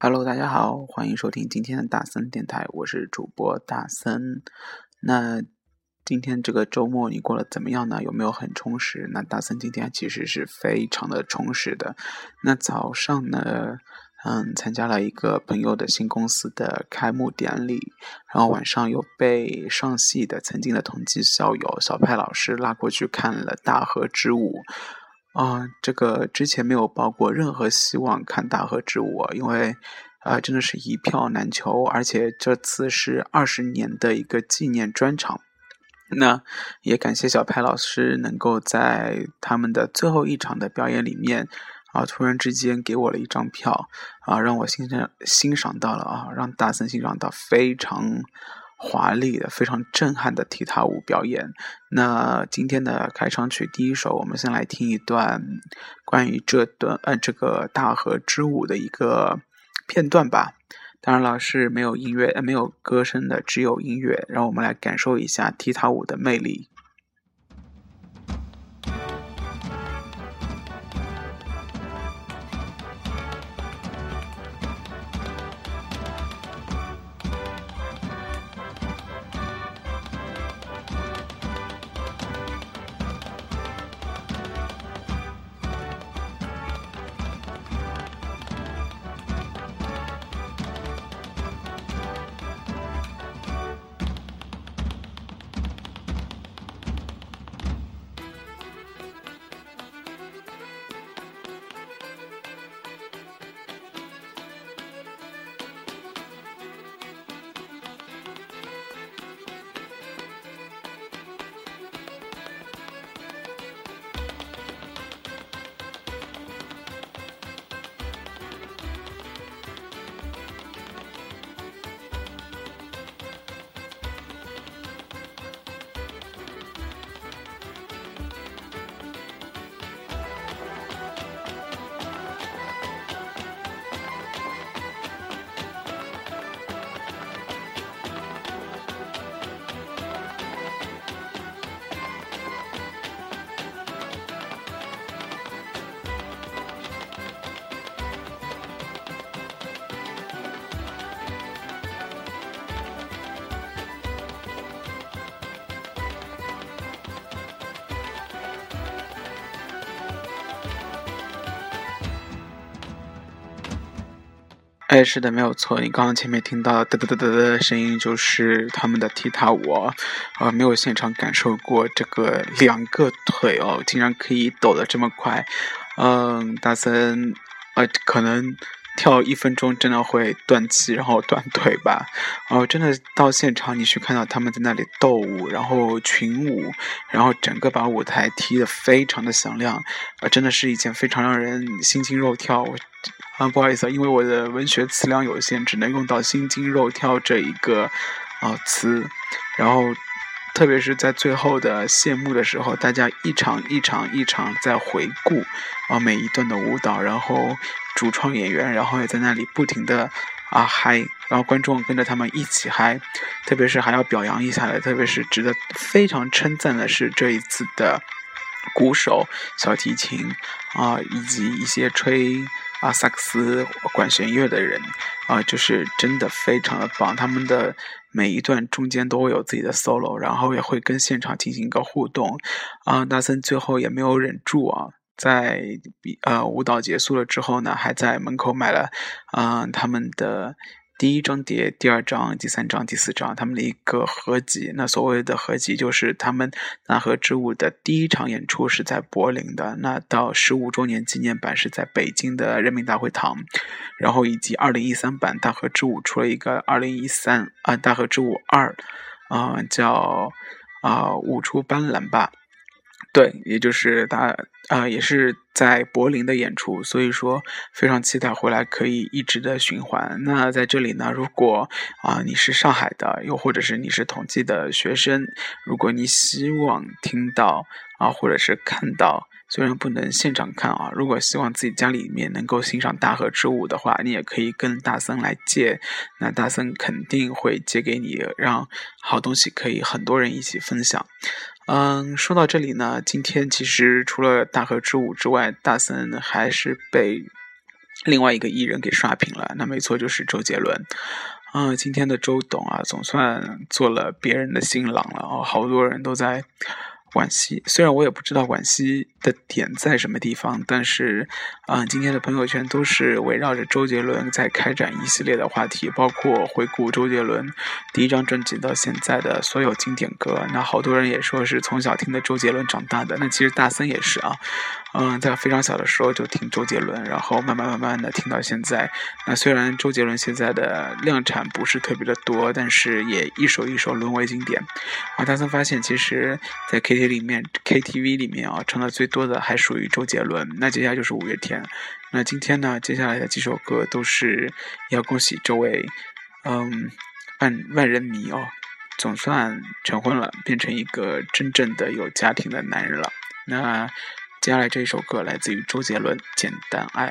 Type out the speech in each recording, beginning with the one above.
Hello，大家好，欢迎收听今天的大森电台，我是主播大森。那今天这个周末你过得怎么样呢？有没有很充实？那大森今天其实是非常的充实的。那早上呢，嗯，参加了一个朋友的新公司的开幕典礼，然后晚上又被上戏的曾经的同济校友小派老师拉过去看了《大河之舞》。啊，这个之前没有抱过任何希望看大河之舞，因为啊，真的是一票难求，而且这次是二十年的一个纪念专场。那也感谢小派老师能够在他们的最后一场的表演里面啊，突然之间给我了一张票啊，让我欣赏欣赏到了啊，让大森欣赏到非常。华丽的、非常震撼的踢踏舞表演。那今天的开场曲第一首，我们先来听一段关于这段呃这个大河之舞的一个片段吧。当然了，是没有音乐、呃没有歌声的，只有音乐。让我们来感受一下踢踏舞的魅力。哎，是的，没有错。你刚刚前面听到哒哒哒哒的声音，就是他们的踢踏舞。呃，没有现场感受过这个两个腿哦，竟然可以抖得这么快。嗯，大森，呃，可能跳一分钟真的会断气，然后断腿吧。哦，真的到现场你去看到他们在那里斗舞，然后群舞，然后整个把舞台踢得非常的响亮，啊，真的是一件非常让人心惊肉跳。啊，不好意思，因为我的文学词量有限，只能用到“心惊肉跳”这一个啊词。然后，特别是在最后的谢幕的时候，大家一场一场一场在回顾啊每一段的舞蹈，然后主创演员，然后也在那里不停的啊嗨，然后观众跟着他们一起嗨。特别是还要表扬一下的，特别是值得非常称赞的是这一次的鼓手、小提琴啊，以及一些吹。阿，萨克斯管弦乐的人啊，就是真的非常的棒。他们的每一段中间都会有自己的 solo，然后也会跟现场进行一个互动。啊，大森最后也没有忍住啊，在比呃舞蹈结束了之后呢，还在门口买了啊他们的。第一张碟、第二张、第三张、第四张，他们的一个合集。那所谓的合集，就是他们南河之舞的第一场演出是在柏林的，那到十五周年纪念版是在北京的人民大会堂，然后以及二零一三版大河之舞出了一个二零一三啊大河之舞二，啊叫啊舞出斑斓吧。对，也就是他啊，也是在柏林的演出，所以说非常期待回来可以一直的循环。那在这里呢，如果啊你是上海的，又或者是你是统计的学生，如果你希望听到啊，或者是看到，虽然不能现场看啊，如果希望自己家里面能够欣赏大河之舞的话，你也可以跟大森来借，那大森肯定会借给你，让好东西可以很多人一起分享。嗯，说到这里呢，今天其实除了大河之舞之外，大森还是被另外一个艺人给刷屏了，那没错，就是周杰伦。啊，今天的周董啊，总算做了别人的新郎了哦，好多人都在。惋惜，虽然我也不知道惋惜的点在什么地方，但是，啊，今天的朋友圈都是围绕着周杰伦在开展一系列的话题，包括回顾周杰伦第一张专辑到现在的所有经典歌。那好多人也说是从小听的周杰伦长大的，那其实大森也是啊。嗯，在非常小的时候就听周杰伦，然后慢慢慢慢的听到现在。那虽然周杰伦现在的量产不是特别的多，但是也一首一首沦为经典。啊，大森发现，其实，在 K 里面，KTV 里面啊，唱的最多的还属于周杰伦。那接下来就是五月天。那今天呢，接下来的几首歌都是要恭喜这位，嗯，万万人迷哦，总算成婚了，变成一个真正的有家庭的男人了。那。接下来这一首歌来自于周杰伦，《简单爱》。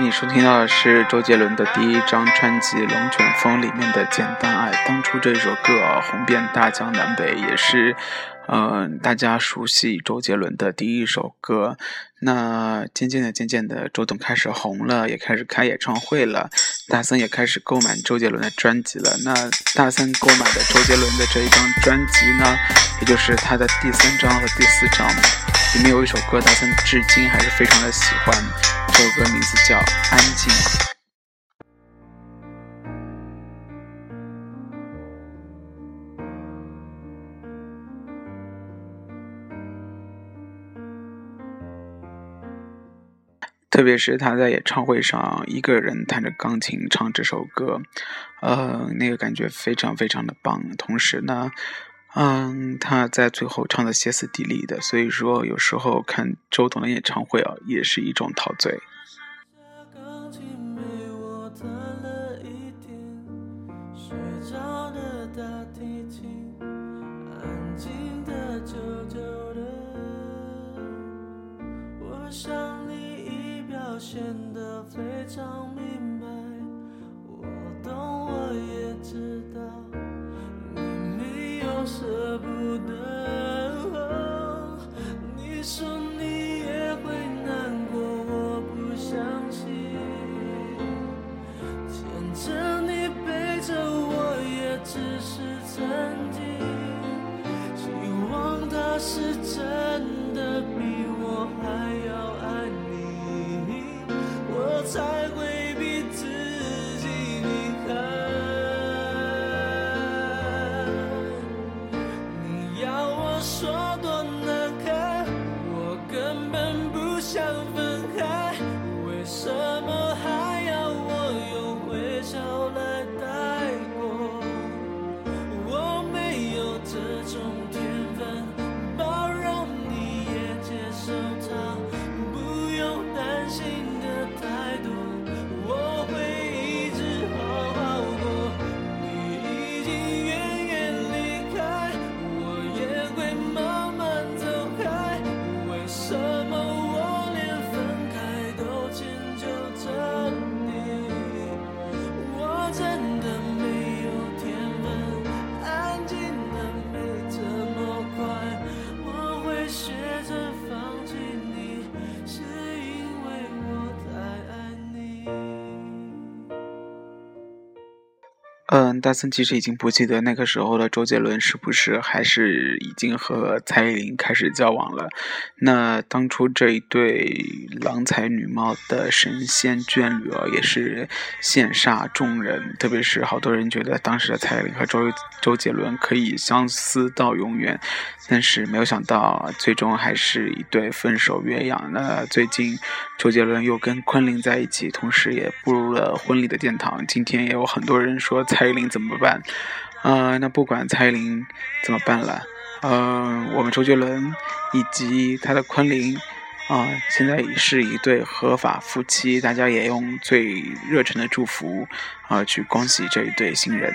你收听到的是周杰伦的第一张专辑《龙卷风》里面的《简单爱》。当初这首歌啊，红遍大江南北，也是，嗯，大家熟悉周杰伦的第一首歌。那渐渐的、渐渐的，周董开始红了，也开始开演唱会了，大森也开始购买周杰伦的专辑了。那大森购买的周杰伦的这一张专辑呢，也就是他的第三张和第四张，里面有一首歌，大森至今还是非常的喜欢。这首歌名字叫《安静》。特别是他在演唱会上一个人弹着钢琴唱这首歌，呃，那个感觉非常非常的棒。同时呢，嗯，他在最后唱的歇斯底里的，所以说有时候看周董的演唱会啊，也是一种陶醉。我想你已表现得非常明大森其实已经不记得那个时候的周杰伦是不是还是已经和蔡依林开始交往了。那当初这一对郎才女貌的神仙眷侣啊，也是羡煞众人。特别是好多人觉得当时的蔡依林和周周杰伦可以相思到永远，但是没有想到最终还是一对分手鸳鸯。那最近周杰伦又跟昆凌在一起，同时也步入了婚礼的殿堂。今天也有很多人说。蔡依林怎么办？啊，那不管蔡依林怎么办了，呃，我们周杰伦以及他的昆凌啊，现在已是一对合法夫妻，大家也用最热忱的祝福啊，去恭喜这一对新人。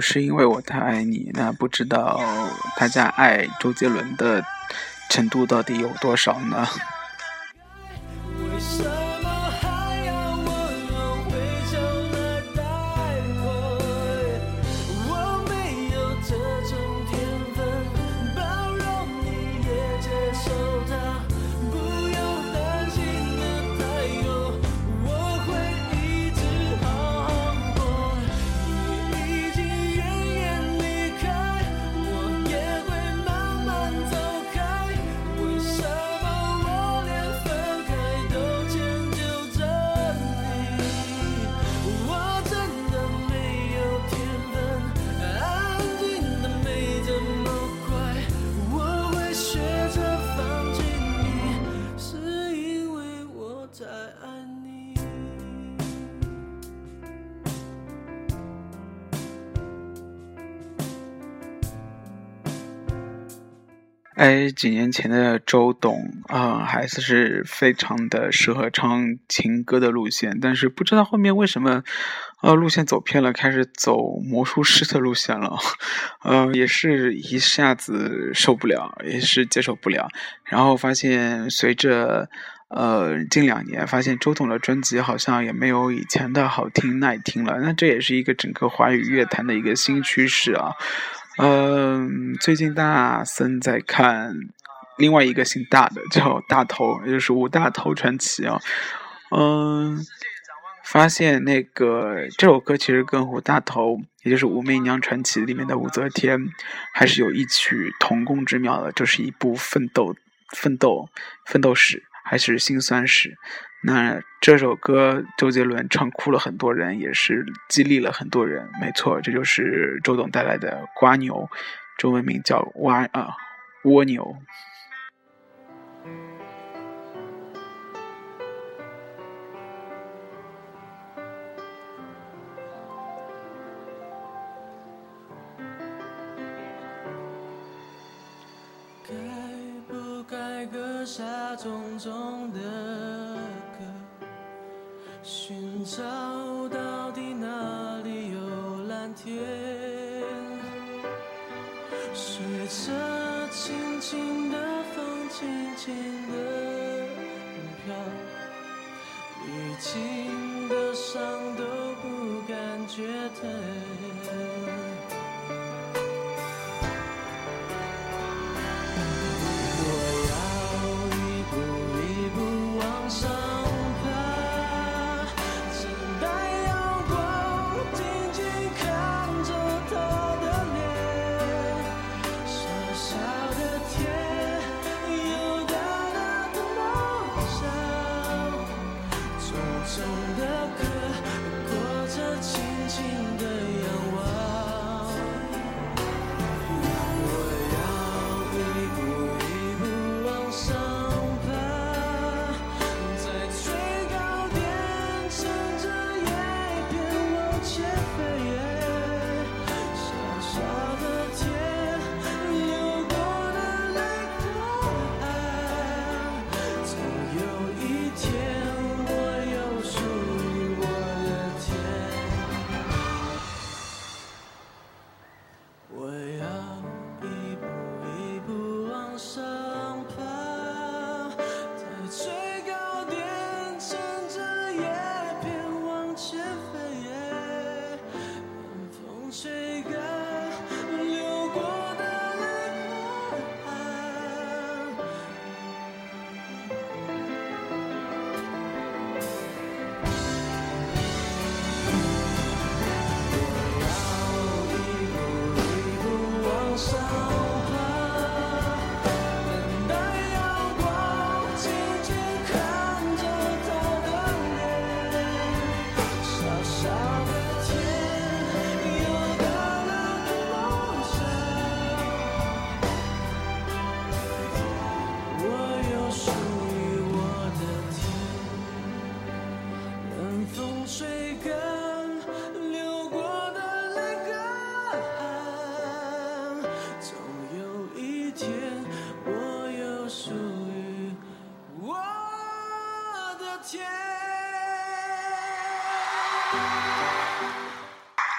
是因为我太爱你。那不知道大家爱周杰伦的程度到底有多少呢？哎，几年前的周董啊，还是是非常的适合唱情歌的路线，但是不知道后面为什么，呃，路线走偏了，开始走魔术师的路线了，呃，也是一下子受不了，也是接受不了，然后发现随着呃近两年，发现周董的专辑好像也没有以前的好听耐听了，那这也是一个整个华语乐坛的一个新趋势啊。嗯，最近大森在看另外一个姓大的，叫大头，也就是武大头传奇啊。嗯，发现那个这首歌其实跟武大头，也就是《武媚娘传奇》里面的武则天，还是有异曲同工之妙的，就是一部奋斗、奋斗、奋斗史，还是辛酸史。那这首歌，周杰伦唱哭了很多人，也是激励了很多人。没错，这就是周董带来的《瓜牛》，中文名叫“蛙”啊，蜗牛。该不该割下重重的？找到底哪里有蓝天？随着轻轻的风，轻轻的飘，历经的伤都不感觉疼。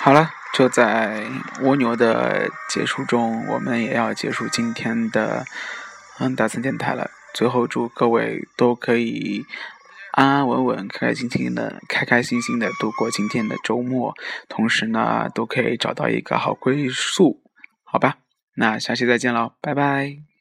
好了，就在蜗牛的结束中，我们也要结束今天的嗯大森电台了。最后祝各位都可以安安稳稳、开开心心的、开开心心的度过今天的周末，同时呢，都可以找到一个好归宿，好吧？那下期再见喽，拜拜。